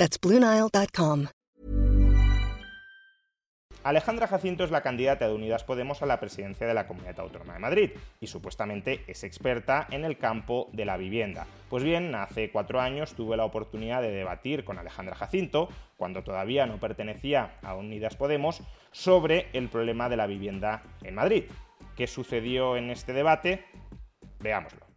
That's. Alejandra Jacinto es la candidata de Unidas Podemos a la presidencia de la Comunidad Autónoma de Madrid y supuestamente es experta en el campo de la vivienda. Pues bien, hace cuatro años tuve la oportunidad de debatir con Alejandra Jacinto, cuando todavía no pertenecía a Unidas Podemos, sobre el problema de la vivienda en Madrid. ¿Qué sucedió en este debate? Veámoslo.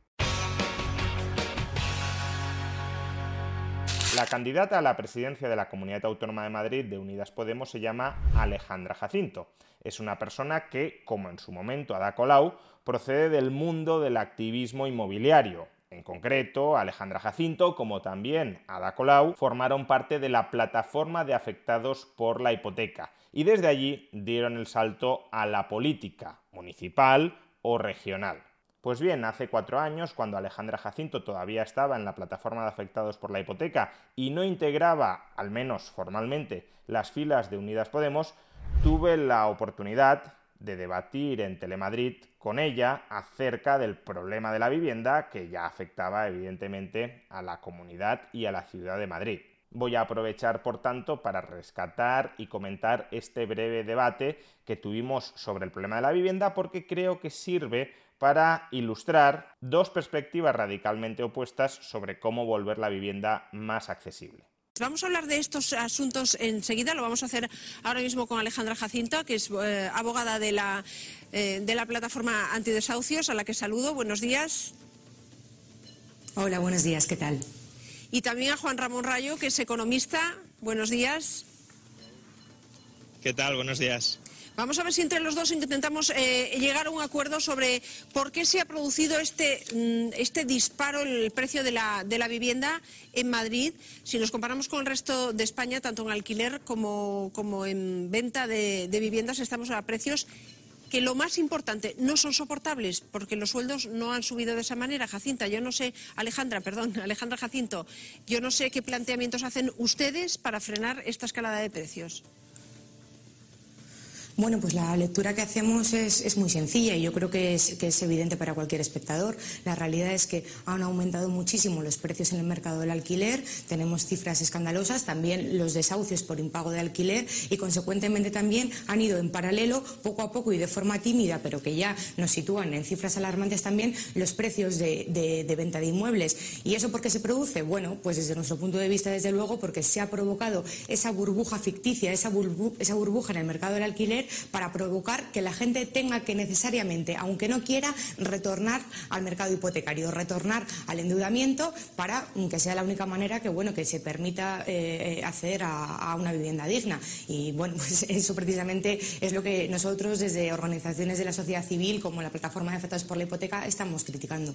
La candidata a la presidencia de la Comunidad Autónoma de Madrid de Unidas Podemos se llama Alejandra Jacinto. Es una persona que, como en su momento Ada Colau, procede del mundo del activismo inmobiliario. En concreto, Alejandra Jacinto, como también Ada Colau, formaron parte de la plataforma de afectados por la hipoteca y desde allí dieron el salto a la política municipal o regional. Pues bien, hace cuatro años, cuando Alejandra Jacinto todavía estaba en la plataforma de afectados por la hipoteca y no integraba, al menos formalmente, las filas de Unidas Podemos, tuve la oportunidad de debatir en Telemadrid con ella acerca del problema de la vivienda que ya afectaba evidentemente a la comunidad y a la ciudad de Madrid. Voy a aprovechar, por tanto, para rescatar y comentar este breve debate que tuvimos sobre el problema de la vivienda porque creo que sirve para ilustrar dos perspectivas radicalmente opuestas sobre cómo volver la vivienda más accesible. Vamos a hablar de estos asuntos enseguida, lo vamos a hacer ahora mismo con Alejandra Jacinto, que es eh, abogada de la, eh, de la plataforma antidesahucios, a la que saludo. Buenos días. Hola, buenos días, ¿qué tal? Y también a Juan Ramón Rayo, que es economista. Buenos días. ¿Qué tal? Buenos días. Vamos a ver si entre los dos intentamos eh, llegar a un acuerdo sobre por qué se ha producido este, mm, este disparo en el precio de la, de la, vivienda en Madrid. Si nos comparamos con el resto de España, tanto en alquiler como, como en venta de, de viviendas, estamos a precios que lo más importante no son soportables porque los sueldos no han subido de esa manera. Jacinta, yo no sé, Alejandra, perdón, Alejandra Jacinto, yo no sé qué planteamientos hacen ustedes para frenar esta escalada de precios. Bueno, pues la lectura que hacemos es, muy sencilla y yo creo que es, que es, evidente para cualquier espectador. La realidad es que han aumentado muchísimo los precios en el mercado del alquiler, tenemos cifras escandalosas, también los desahucios por impago de alquiler y consecuentemente también han ido en paralelo poco a poco y de forma tímida, pero que ya nos sitúan en cifras alarmantes también los precios de, de venta de inmuebles. ¿Y eso por qué se produce? Bueno, pues desde nuestro punto de vista, desde luego, porque se ha provocado esa burbuja ficticia, esa burbuja en el mercado del alquiler para provocar que la gente tenga que necesariamente, aunque no quiera, retornar al mercado hipotecario, retornar al endeudamiento para que sea la única manera que, bueno, que se permita eh, acceder a, una vivienda digna. Y bueno, pues eso precisamente es lo que nosotros desde organizaciones de la sociedad civil como la Plataforma de Afectados por la Hipoteca estamos criticando.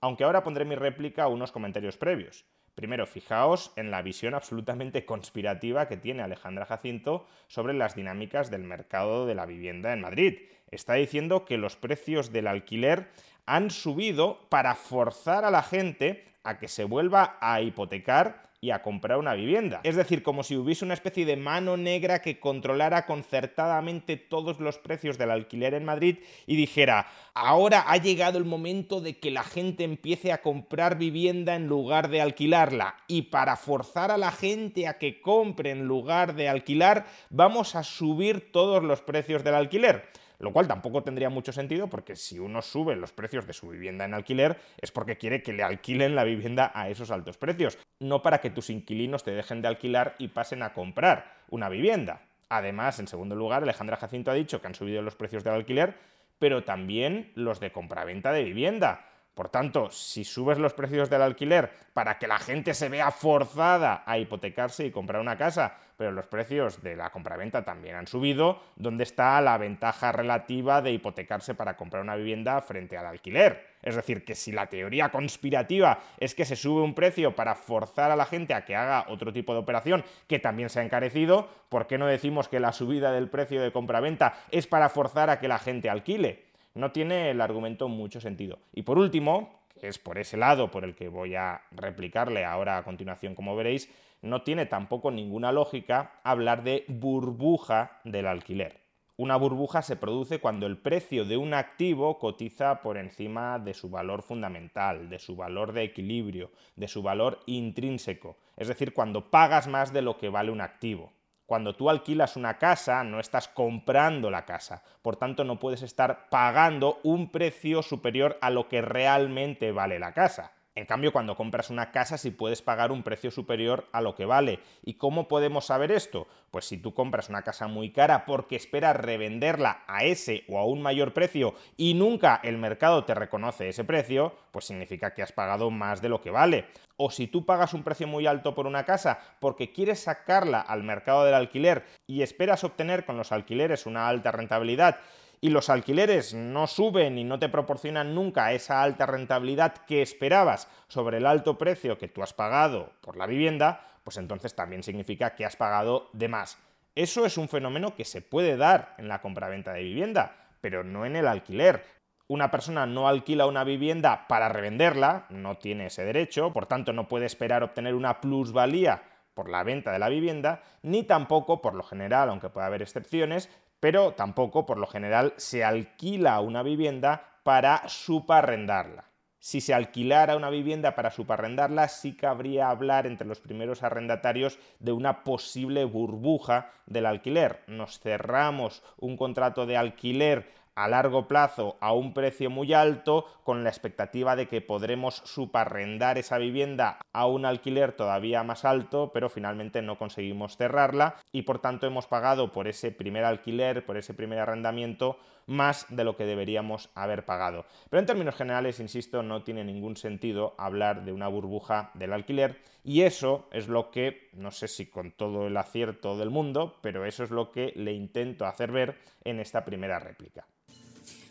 Aunque ahora pondré mi réplica a unos comentarios previos. Primero, fijaos en la visión absolutamente conspirativa que tiene Alejandra Jacinto sobre las dinámicas del mercado de la vivienda en Madrid. Está diciendo que los precios del alquiler han subido para forzar a la gente a que se vuelva a hipotecar y a comprar una vivienda. Es decir, como si hubiese una especie de mano negra que controlara concertadamente todos los precios del alquiler en Madrid y dijera, ahora ha llegado el momento de que la gente empiece a comprar vivienda en lugar de alquilarla. Y para forzar a la gente a que compre en lugar de alquilar, vamos a subir todos los precios del alquiler lo cual tampoco tendría mucho sentido porque si uno sube los precios de su vivienda en alquiler es porque quiere que le alquilen la vivienda a esos altos precios, no para que tus inquilinos te dejen de alquilar y pasen a comprar una vivienda. Además, en segundo lugar, Alejandra Jacinto ha dicho que han subido los precios del alquiler, pero también los de compraventa de vivienda Por tanto, si subes los precios del alquiler para que la gente se vea forzada a hipotecarse y comprar una casa, pero los precios de la compraventa también han subido, ¿dónde está la ventaja relativa de hipotecarse para comprar una vivienda frente al alquiler? Es decir, que si la teoría conspirativa es que se sube un precio para forzar a la gente a que haga otro tipo de operación que también se ha encarecido, ¿por qué no decimos que la subida del precio de compraventa es para forzar a que la gente alquile? No tiene el argumento mucho sentido. Y por último, que es por ese lado por el que voy a replicarle ahora a continuación, como veréis, no tiene tampoco ninguna lógica hablar de burbuja del alquiler. Una burbuja se produce cuando el precio de un activo cotiza por encima de su valor fundamental, de su valor de equilibrio, de su valor intrínseco, es decir, cuando pagas más de lo que vale un activo. Cuando tú alquilas una casa, no estás comprando la casa, por tanto no puedes estar pagando un precio superior a lo que realmente vale la casa. En cambio, cuando compras una casa sí puedes pagar un precio superior a lo que vale. ¿Y cómo podemos saber esto? Pues si tú compras una casa muy cara porque esperas revenderla a ese o a un mayor precio y nunca el mercado te reconoce ese precio, pues significa que has pagado más de lo que vale. O si tú pagas un precio muy alto por una casa porque quieres sacarla al mercado del alquiler y esperas obtener con los alquileres una alta rentabilidad, y los alquileres no suben y no te proporcionan nunca esa alta rentabilidad que esperabas sobre el alto precio que tú has pagado por la vivienda, pues entonces también significa que has pagado de más. Eso es un fenómeno que se puede dar en la compraventa de vivienda, pero no en el alquiler. Una persona no alquila una vivienda para revenderla, no tiene ese derecho, por tanto no puede esperar obtener una plusvalía por la venta de la vivienda, ni tampoco, por lo general, aunque pueda haber excepciones, pero tampoco, por lo general, se alquila una vivienda para subarrendarla. Si se alquilara una vivienda para subarrendarla, sí cabría hablar entre los primeros arrendatarios de una posible burbuja del alquiler. Nos cerramos un contrato de alquiler a largo plazo a un precio muy alto con la expectativa de que podremos subarrendar esa vivienda a un alquiler todavía más alto, pero finalmente no conseguimos cerrarla y por tanto hemos pagado por ese primer alquiler, por ese primer arrendamiento, más de lo que deberíamos haber pagado. Pero en términos generales, insisto, no tiene ningún sentido hablar de una burbuja del alquiler y eso es lo que, no sé si con todo el acierto del mundo, pero eso es lo que le intento hacer ver en esta primera réplica.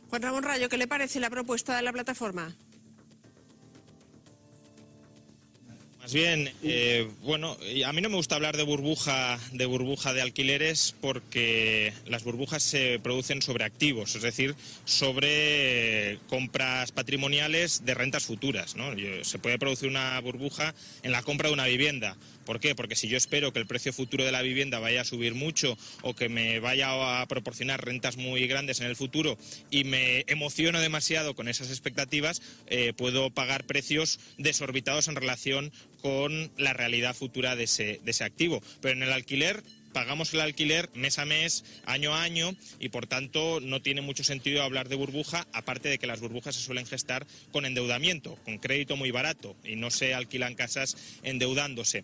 Juan Ramón Rayo, ¿qué le parece la propuesta de la plataforma? Más bien, eh, bueno, a mí no me gusta hablar de burbuja, de burbuja de alquileres porque las burbujas se producen sobre activos, es decir, sobre compras patrimoniales de rentas futuras. ¿no? Se puede producir una burbuja en la compra de una vivienda ¿Por qué? Porque si yo espero que el precio futuro de la vivienda vaya a subir mucho o que me vaya a proporcionar rentas muy grandes en el futuro y me emociono demasiado con esas expectativas, eh, puedo pagar precios desorbitados en relación con la realidad futura de ese, de ese activo. Pero en el alquiler pagamos el alquiler mes a mes, año a año, y por tanto no tiene mucho sentido hablar de burbuja, aparte de que las burbujas se suelen gestar con endeudamiento, con crédito muy barato, y no se alquilan casas endeudándose.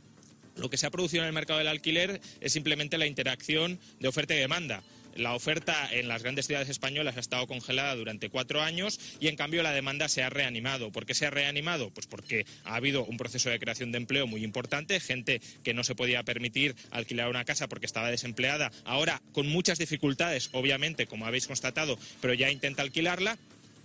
Lo que se ha producido en el mercado del alquiler es simplemente la interacción de oferta y demanda. La oferta en las grandes ciudades españolas ha estado congelada durante cuatro años y en cambio la demanda se ha reanimado. ¿Por qué se ha reanimado? Pues porque ha habido un proceso de creación de empleo muy importante, gente que no se podía permitir alquilar una casa porque estaba desempleada, ahora con muchas dificultades, obviamente, como habéis constatado, pero ya intenta alquilarla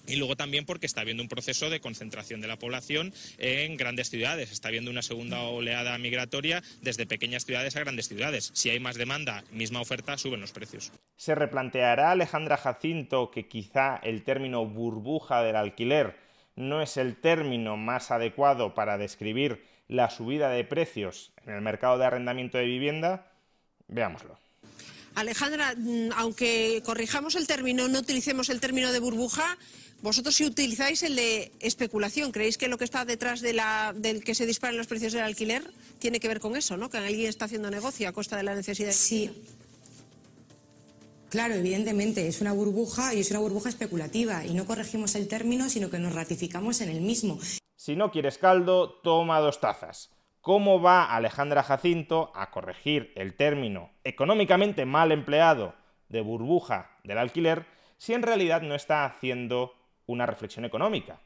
y luego también porque está habiendo un proceso de concentración de la población en grandes ciudades. Está habiendo una segunda oleada migratoria desde pequeñas ciudades a grandes ciudades. Si hay más demanda, misma oferta, suben los precios. ¿Se replanteará Alejandra Jacinto que quizá el término burbuja del alquiler no es el término más adecuado para describir la subida de precios en el mercado de arrendamiento de vivienda? Veámoslo. Alejandra, mm, aunque corrijamos el término, no utilicemos el término de burbuja, vosotros si utilizáis el de especulación, ¿creéis que lo que está detrás de la, del que se disparen los precios del alquiler tiene que ver con eso, ¿no? Que alguien está haciendo negocio a costa de la necesidad. Sí. Claro, evidentemente, es una burbuja y es una burbuja especulativa y no corregimos el término, sino que nos ratificamos en el mismo. Si no quieres caldo, toma dos tazas. ¿Cómo va Alejandra Jacinto a corregir el término económicamente mal empleado de burbuja del alquiler si en realidad no está haciendo una reflexión económica.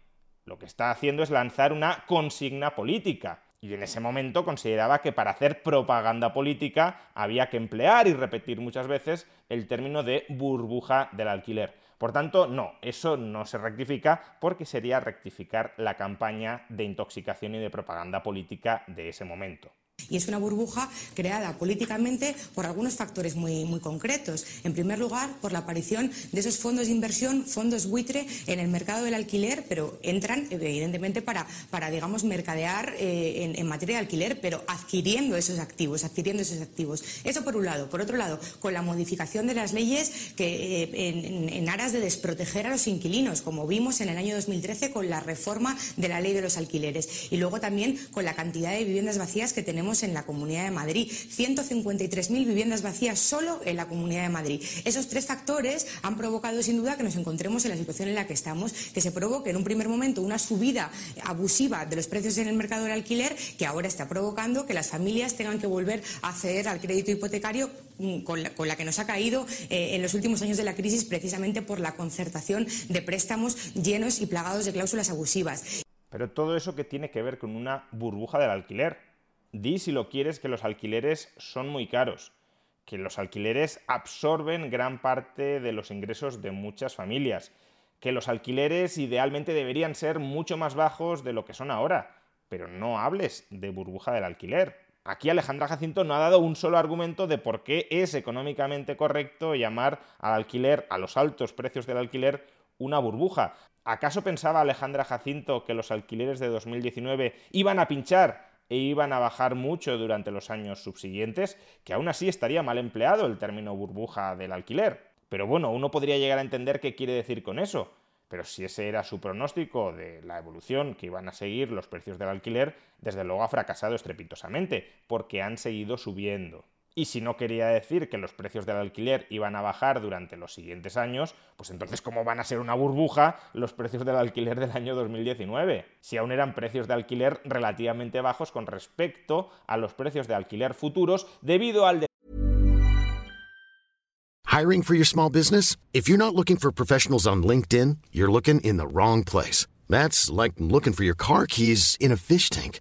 lo que está haciendo es lanzar una consigna política. Y en ese momento consideraba que para hacer propaganda política había que emplear y repetir muchas veces el término de burbuja del alquiler. Por tanto, no, eso no se rectifica porque sería rectificar la campaña de intoxicación y de propaganda política de ese momento. Y es una burbuja creada políticamente por algunos factores muy, muy concretos. En primer lugar, por la aparición de esos fondos de inversión, fondos buitre en el mercado del alquiler, pero entran evidentemente para, para digamos, mercadear eh, en, materia de alquiler, pero adquiriendo esos activos, adquiriendo esos activos. Eso por un lado. Por otro lado, con la modificación de las leyes que, eh, en, en aras de desproteger a los inquilinos, como vimos en el año 2013 con la reforma de la ley de los alquileres. Y luego también con la cantidad de viviendas vacías que tenemos en la Comunidad de Madrid. 153.000 viviendas vacías solo en la Comunidad de Madrid. Esos tres factores han provocado sin duda que nos encontremos en la situación en la que estamos, que se provoque en un primer momento una subida abusiva de los precios en el mercado del alquiler, que ahora está provocando que las familias tengan que volver a acceder al crédito hipotecario mm, con la, que nos ha caído eh, en los últimos años de la crisis precisamente por la concertación de préstamos llenos y plagados de cláusulas abusivas. Pero todo eso que tiene que ver con una burbuja del alquiler. Di si lo quieres que los alquileres son muy caros, que los alquileres absorben gran parte de los ingresos de muchas familias, que los alquileres idealmente deberían ser mucho más bajos de lo que son ahora, pero no hables de burbuja del alquiler. Aquí Alejandra Jacinto no ha dado un solo argumento de por qué es económicamente correcto llamar al alquiler, a los altos precios del alquiler, una burbuja. ¿Acaso pensaba Alejandra Jacinto que los alquileres de 2019 iban a pinchar e iban a bajar mucho durante los años subsiguientes, que aún así estaría mal empleado el término burbuja del alquiler. Pero bueno, uno podría llegar a entender qué quiere decir con eso. Pero si ese era su pronóstico de la evolución que iban a seguir los precios del alquiler, desde luego ha fracasado estrepitosamente, porque han seguido subiendo. Y si no quería decir que los precios del alquiler iban a bajar durante los siguientes años, pues entonces ¿cómo van a ser una burbuja los precios del alquiler del año 2019? Si aún eran precios de alquiler relativamente bajos con respecto a los precios de alquiler futuros debido al... Hiring for your small business? If you're not looking for professionals on LinkedIn, you're looking in the wrong place. That's like looking for your car keys in a fish tank.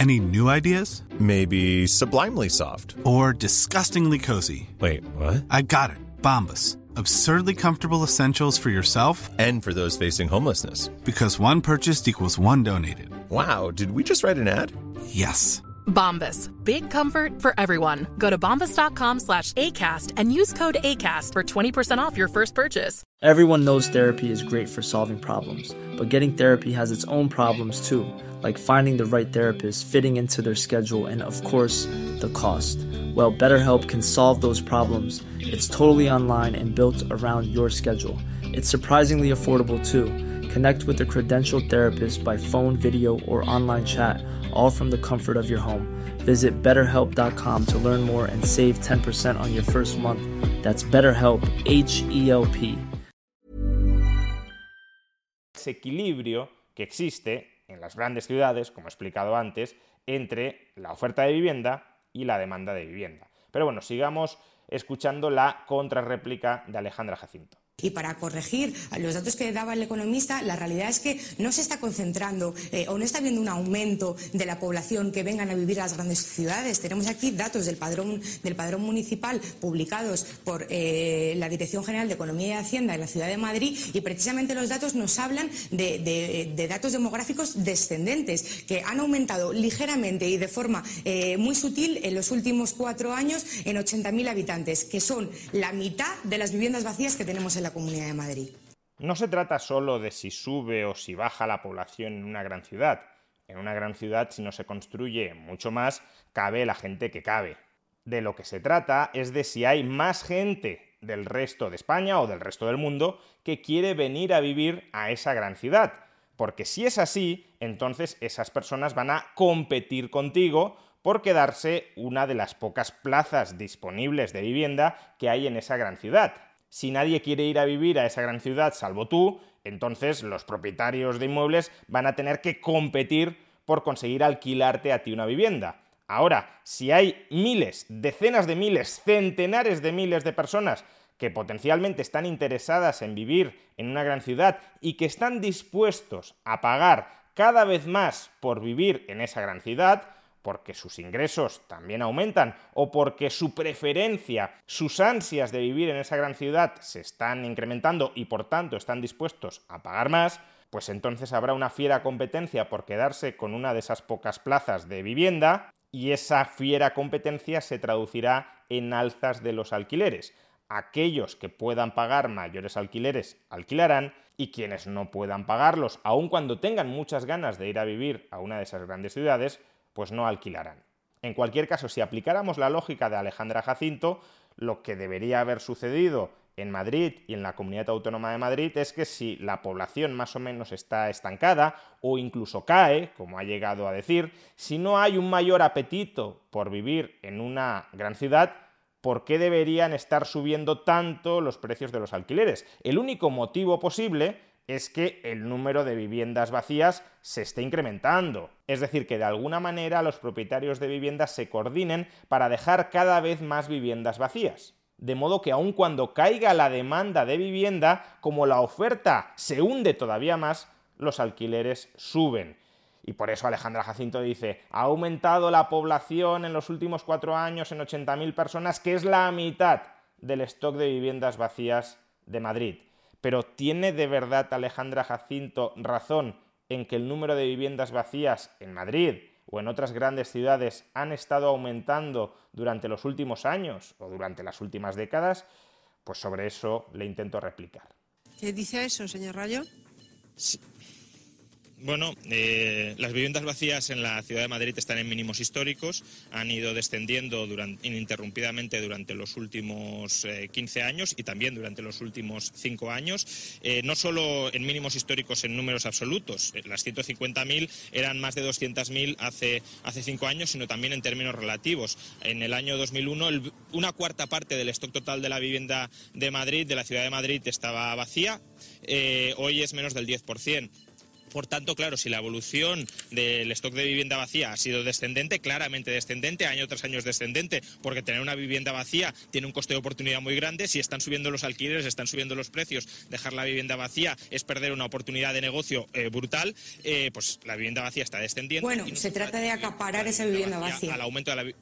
Any new ideas? Maybe sublimely soft. Or disgustingly cozy. Wait, what? I got it. Bombas. Absurdly comfortable essentials for yourself and for those facing homelessness. Because one purchased equals one donated. Wow, did we just write an ad? Yes. Bombas. Big comfort for everyone. Go to bombas.com slash ACAST and use code ACAST for 20% off your first purchase. Everyone knows therapy is great for solving problems, but getting therapy has its own problems too like finding the right therapist, fitting into their schedule, and of course, the cost. Well, BetterHelp can solve those problems. It's totally online and built around your schedule. It's surprisingly affordable too. Connect with a credentialed therapist by phone, video, or online chat, all from the comfort of your home. Visit betterhelp.com to learn more and save 10% on your first month. That's BetterHelp, H E L P. Ese equilibrio que existe en las grandes ciudades, como he explicado antes, entre la oferta de vivienda y la demanda de vivienda. Pero bueno, sigamos escuchando la contrarréplica de Alejandra Jacinto. Y para corregir los datos que daba el economista, la realidad es que no se está concentrando eh, o no está habiendo un aumento de la población que vengan a vivir a las grandes ciudades. Tenemos aquí datos del padrón, del padrón municipal publicados por eh, la Dirección General de Economía y Hacienda en la Ciudad de Madrid y precisamente los datos nos hablan de, datos demográficos descendentes que han aumentado ligeramente y de forma eh, muy sutil en los últimos cuatro años en 80.000 habitantes, que son la mitad de las viviendas vacías que tenemos en la Comunidad de Madrid. No se trata solo de si sube o si baja la población en una gran ciudad. En una gran ciudad, si no se construye mucho más, cabe la gente que cabe. De lo que se trata es de si hay más gente del resto de España o del resto del mundo que quiere venir a vivir a esa gran ciudad. porque si es así, entonces esas personas van a competir contigo por quedarse una de las pocas plazas disponibles de vivienda que hay en esa gran ciudad. Si nadie quiere ir a vivir a esa gran ciudad salvo tú, entonces los propietarios de inmuebles van a tener que competir por conseguir alquilarte a ti una vivienda. Ahora, si hay miles, decenas de miles, centenares de miles de personas que potencialmente están interesadas en vivir en una gran ciudad y que están dispuestos a pagar cada vez más por vivir en esa gran ciudad, porque sus ingresos también aumentan o porque su preferencia, sus ansias de vivir en esa gran ciudad se están incrementando y por tanto están dispuestos a pagar más, pues entonces habrá una fiera competencia por quedarse con una de esas pocas plazas de vivienda y esa fiera competencia se traducirá en alzas de los alquileres. Aquellos que puedan pagar mayores alquileres alquilarán y quienes no puedan pagarlos, aun cuando tengan muchas ganas de ir a vivir a una de esas grandes ciudades, pues no alquilarán. En cualquier caso, si aplicáramos la lógica de Alejandra Jacinto, lo que debería haber sucedido en Madrid y en la Comunidad Autónoma de Madrid es que si la población más o menos está estancada o incluso cae, como ha llegado a decir, si no hay un mayor apetito por vivir en una gran ciudad, ¿por qué deberían estar subiendo tanto los precios de los alquileres? El único motivo posible es que el número de viviendas vacías se esté incrementando. Es decir, que de alguna manera los propietarios de viviendas se coordinen para dejar cada vez más viviendas vacías. De modo que aun cuando caiga la demanda de vivienda, como la oferta se hunde todavía más, los alquileres suben. Y por eso Alejandra Jacinto dice, ha aumentado la población en los últimos cuatro años en 80.000 personas, que es la mitad del stock de viviendas vacías de Madrid. Pero ¿tiene de verdad Alejandra Jacinto razón en que el número de viviendas vacías en Madrid o en otras grandes ciudades han estado aumentando durante los últimos años o durante las últimas décadas? Pues sobre eso le intento replicar. ¿Qué dice eso, señor Rayo? Bueno, eh, las viviendas vacías en la ciudad de Madrid están en mínimos históricos, han ido descendiendo ininterrumpidamente durante los últimos 15 eh, años y también durante los últimos 5 años, eh, no solo en mínimos históricos en números absolutos, las 150.000 eran más de 200.000 hace, hace 5 años, sino también en términos relativos. En el año 2001, una cuarta parte del stock total de la vivienda de Madrid, de la ciudad de Madrid, estaba vacía, hoy es menos del 10%. Por tanto, claro, si la evolución del stock de vivienda vacía ha sido descendente, claramente descendente, año tras año es descendente, porque tener una vivienda vacía tiene un coste de oportunidad muy grande. Si están subiendo los alquileres, están subiendo los precios, dejar la vivienda vacía es perder una oportunidad de negocio eh, brutal, eh, pues la vivienda vacía está descendiendo. Bueno, se trata de acaparar esa vivienda vacía. Al aumento de la...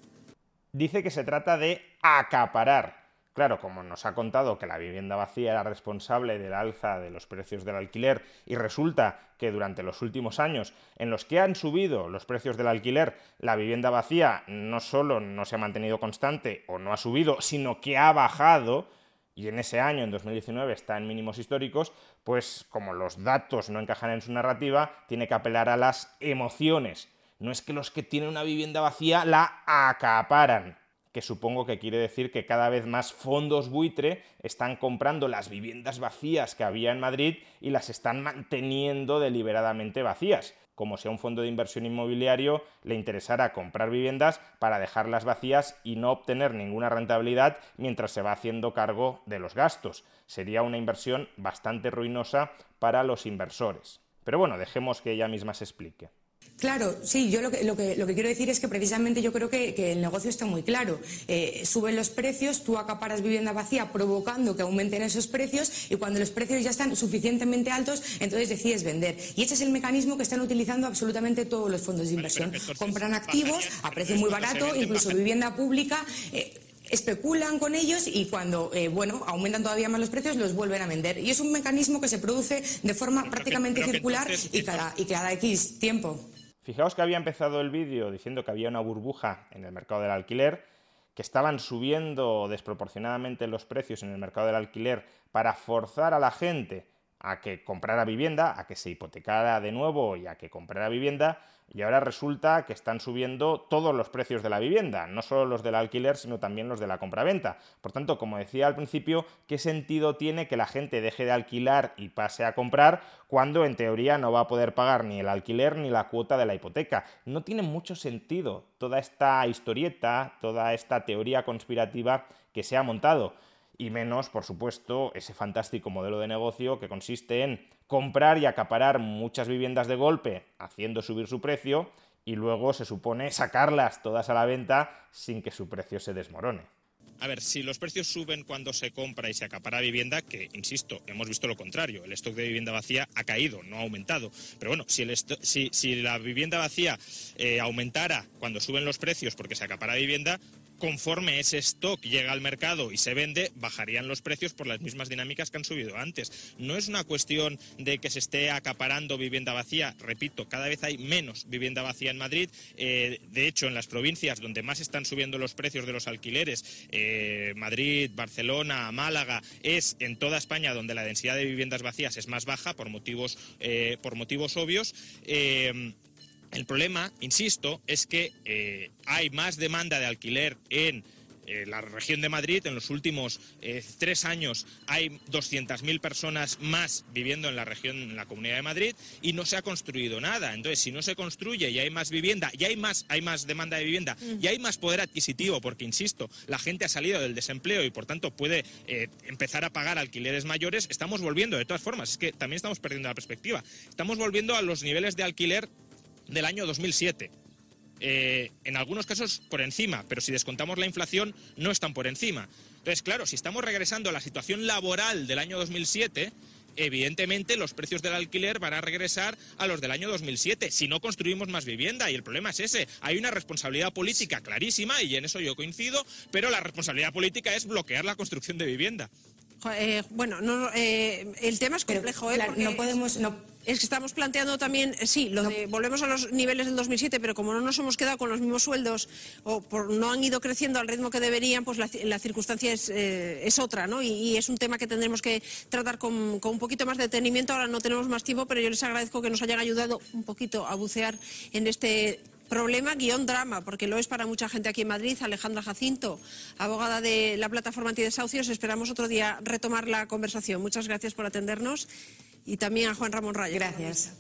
Dice que se trata de acaparar Claro, como nos ha contado que la vivienda vacía era responsable del alza de los precios del alquiler y resulta que durante los últimos años en los que han subido los precios del alquiler, la vivienda vacía no solo no se ha mantenido constante o no ha subido, sino que ha bajado, y en ese año, en 2019, está en mínimos históricos, pues como los datos no encajan en su narrativa, tiene que apelar a las emociones. No es que los que tienen una vivienda vacía la acaparan, que supongo que quiere decir que cada vez más fondos buitre están comprando las viviendas vacías que había en Madrid y las están manteniendo deliberadamente vacías, como si a un fondo de inversión inmobiliario le interesara comprar viviendas para dejarlas vacías y no obtener ninguna rentabilidad mientras se va haciendo cargo de los gastos. Sería una inversión bastante ruinosa para los inversores. Pero bueno, dejemos que ella misma se explique. Claro, sí, yo lo que, lo que, lo que quiero decir es que precisamente yo creo que, el negocio está muy claro. Eh, suben los precios, tú acaparas vivienda vacía provocando que aumenten esos precios y cuando los precios ya están suficientemente altos, entonces decides vender. Y ese es el mecanismo que están utilizando absolutamente todos los fondos de inversión. Compran activos a precio muy barato, incluso vivienda pública. Eh, especulan con ellos y cuando eh, bueno aumentan todavía más los precios los vuelven a vender y es un mecanismo que se produce de forma prácticamente circular y cada y cada X tiempo. Fijaos que había empezado el vídeo diciendo que había una burbuja en el mercado del alquiler, que estaban subiendo desproporcionadamente los precios en el mercado del alquiler para forzar a la gente a que comprara vivienda, a que se hipotecara de nuevo y a que comprara vivienda, y ahora resulta que están subiendo todos los precios de la vivienda, no solo los del alquiler, sino también los de la compraventa. Por tanto, como decía al principio, ¿qué sentido tiene que la gente deje de alquilar y pase a comprar cuando en teoría no va a poder pagar ni el alquiler ni la cuota de la hipoteca? No tiene mucho sentido toda esta historieta, toda esta teoría conspirativa que se ha montado y menos, por supuesto, ese fantástico modelo de negocio que consiste en comprar y acaparar muchas viviendas de golpe, haciendo subir su precio, y luego se supone sacarlas todas a la venta sin que su precio se desmorone. A ver, si los precios suben cuando se compra y se acapara vivienda, que, insisto, hemos visto lo contrario, el stock de vivienda vacía ha caído, no ha aumentado. Pero bueno, si, la vivienda vacía eh, aumentara cuando suben los precios porque se acapara vivienda, conforme ese stock llega al mercado y se vende, bajarían los precios por las mismas dinámicas que han subido antes. No es una cuestión de que se esté acaparando vivienda vacía, repito, cada vez hay menos vivienda vacía en Madrid. Eh, de hecho, en las provincias donde más están subiendo los precios de los alquileres, eh, Madrid, Barcelona, Málaga, es en toda España donde la densidad de viviendas vacías es más baja por motivos, eh, por motivos obvios. El problema, insisto, es que eh, hay más demanda de alquiler en eh, la región de Madrid. En los últimos eh, tres años hay 200.000 personas más viviendo en la región, en la Comunidad de Madrid, y no se ha construido nada. Entonces, si no se construye y hay más vivienda, y hay más, hay más demanda de vivienda, y hay más poder adquisitivo, porque, insisto, la gente ha salido del desempleo y, por tanto, puede empezar a pagar alquileres mayores, estamos volviendo, de todas formas, es que también estamos perdiendo la perspectiva. Estamos volviendo a los niveles de alquiler del año 2007. Eh, en algunos casos por encima, pero si descontamos la inflación no están por encima. Entonces, claro, si estamos regresando a la situación laboral del año 2007, evidentemente los precios del alquiler van a regresar a los del año 2007 si no construimos más vivienda y el problema es ese. Hay una responsabilidad política clarísima y en eso yo coincido, pero la responsabilidad política es bloquear la construcción de vivienda. Eh, bueno, no, eh, el tema es complejo, ¿eh? no podemos, no, es que estamos planteando también, sí, lo de, volvemos a los niveles del 2007, pero como no nos hemos quedado con los mismos sueldos o por, no han ido creciendo al ritmo que deberían, pues la, circunstancia es, eh, es, otra, ¿no? Y, es un tema que tendremos que tratar con, con, un poquito más de detenimiento. Ahora no tenemos más tiempo, pero yo les agradezco que nos hayan ayudado un poquito a bucear en este problema guion drama, porque lo es para mucha gente aquí en Madrid. Alejandra Jacinto, abogada de la plataforma antidesahucios, esperamos otro día retomar la conversación. Muchas gracias por atendernos y también a Juan Ramón Rayo. Gracias.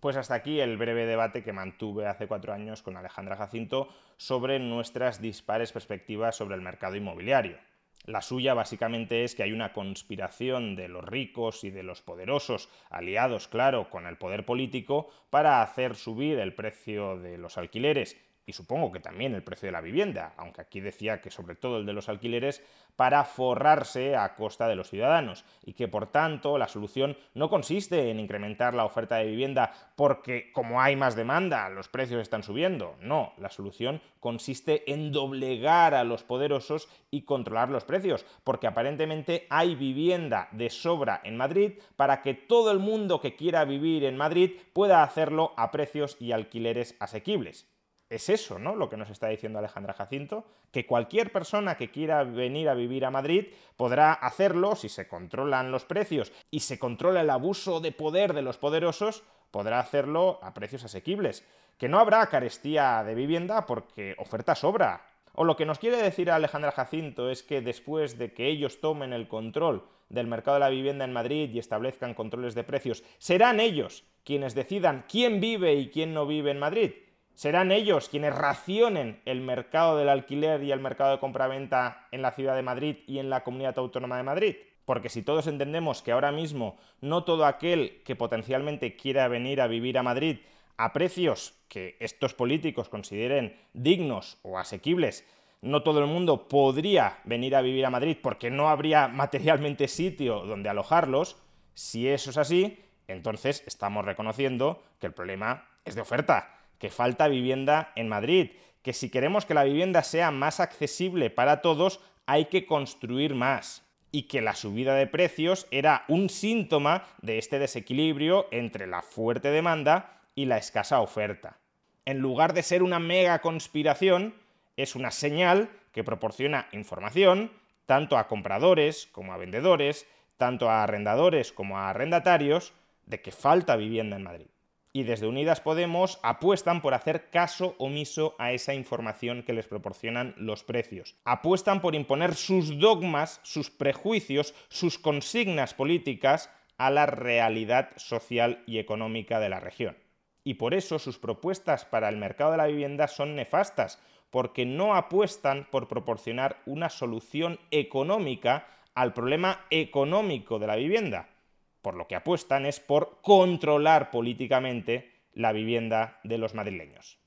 Pues hasta aquí el breve debate que mantuve hace cuatro años con Alejandra Jacinto sobre nuestras dispares perspectivas sobre el mercado inmobiliario. La suya básicamente es que hay una conspiración de los ricos y de los poderosos, aliados, claro, con el poder político, para hacer subir el precio de los alquileres y supongo que también el precio de la vivienda, aunque aquí decía que sobre todo el de los alquileres, para forrarse a costa de los ciudadanos y que por tanto la solución no consiste en incrementar la oferta de vivienda porque como hay más demanda los precios están subiendo, no, la solución consiste en doblegar a los poderosos y controlar los precios, porque aparentemente hay vivienda de sobra en Madrid para que todo el mundo que quiera vivir en Madrid pueda hacerlo a precios y alquileres asequibles es eso, ¿no? Lo que nos está diciendo Alejandra Jacinto, que cualquier persona que quiera venir a vivir a Madrid podrá hacerlo si se controlan los precios y se controla el abuso de poder de los poderosos, podrá hacerlo a precios asequibles. Que no habrá carestía de vivienda porque oferta sobra. O lo que nos quiere decir Alejandra Jacinto es que después de que ellos tomen el control del mercado de la vivienda en Madrid y establezcan controles de precios, serán ellos quienes decidan quién vive y quién no vive en Madrid serán ellos quienes racionen el mercado del alquiler y el mercado de compraventa en la ciudad de Madrid y en la comunidad autónoma de Madrid. Porque si todos entendemos que ahora mismo no todo aquel que potencialmente quiera venir a vivir a Madrid a precios que estos políticos consideren dignos o asequibles, no todo el mundo podría venir a vivir a Madrid porque no habría materialmente sitio donde alojarlos, si eso es así, entonces estamos reconociendo que el problema es de oferta que falta vivienda en Madrid, que si queremos que la vivienda sea más accesible para todos, hay que construir más y que la subida de precios era un síntoma de este desequilibrio entre la fuerte demanda y la escasa oferta. En lugar de ser una mega conspiración, es una señal que proporciona información tanto a compradores como a vendedores, tanto a arrendadores como a arrendatarios, de que falta vivienda en Madrid. Y desde Unidas Podemos apuestan por hacer caso omiso a esa información que les proporcionan los precios. Apuestan por imponer sus dogmas, sus prejuicios, sus consignas políticas a la realidad social y económica de la región. Y por eso sus propuestas para el mercado de la vivienda son nefastas, porque no apuestan por proporcionar una solución económica al problema económico de la vivienda. Por lo que apuestan es por controlar políticamente la vivienda de los madrileños.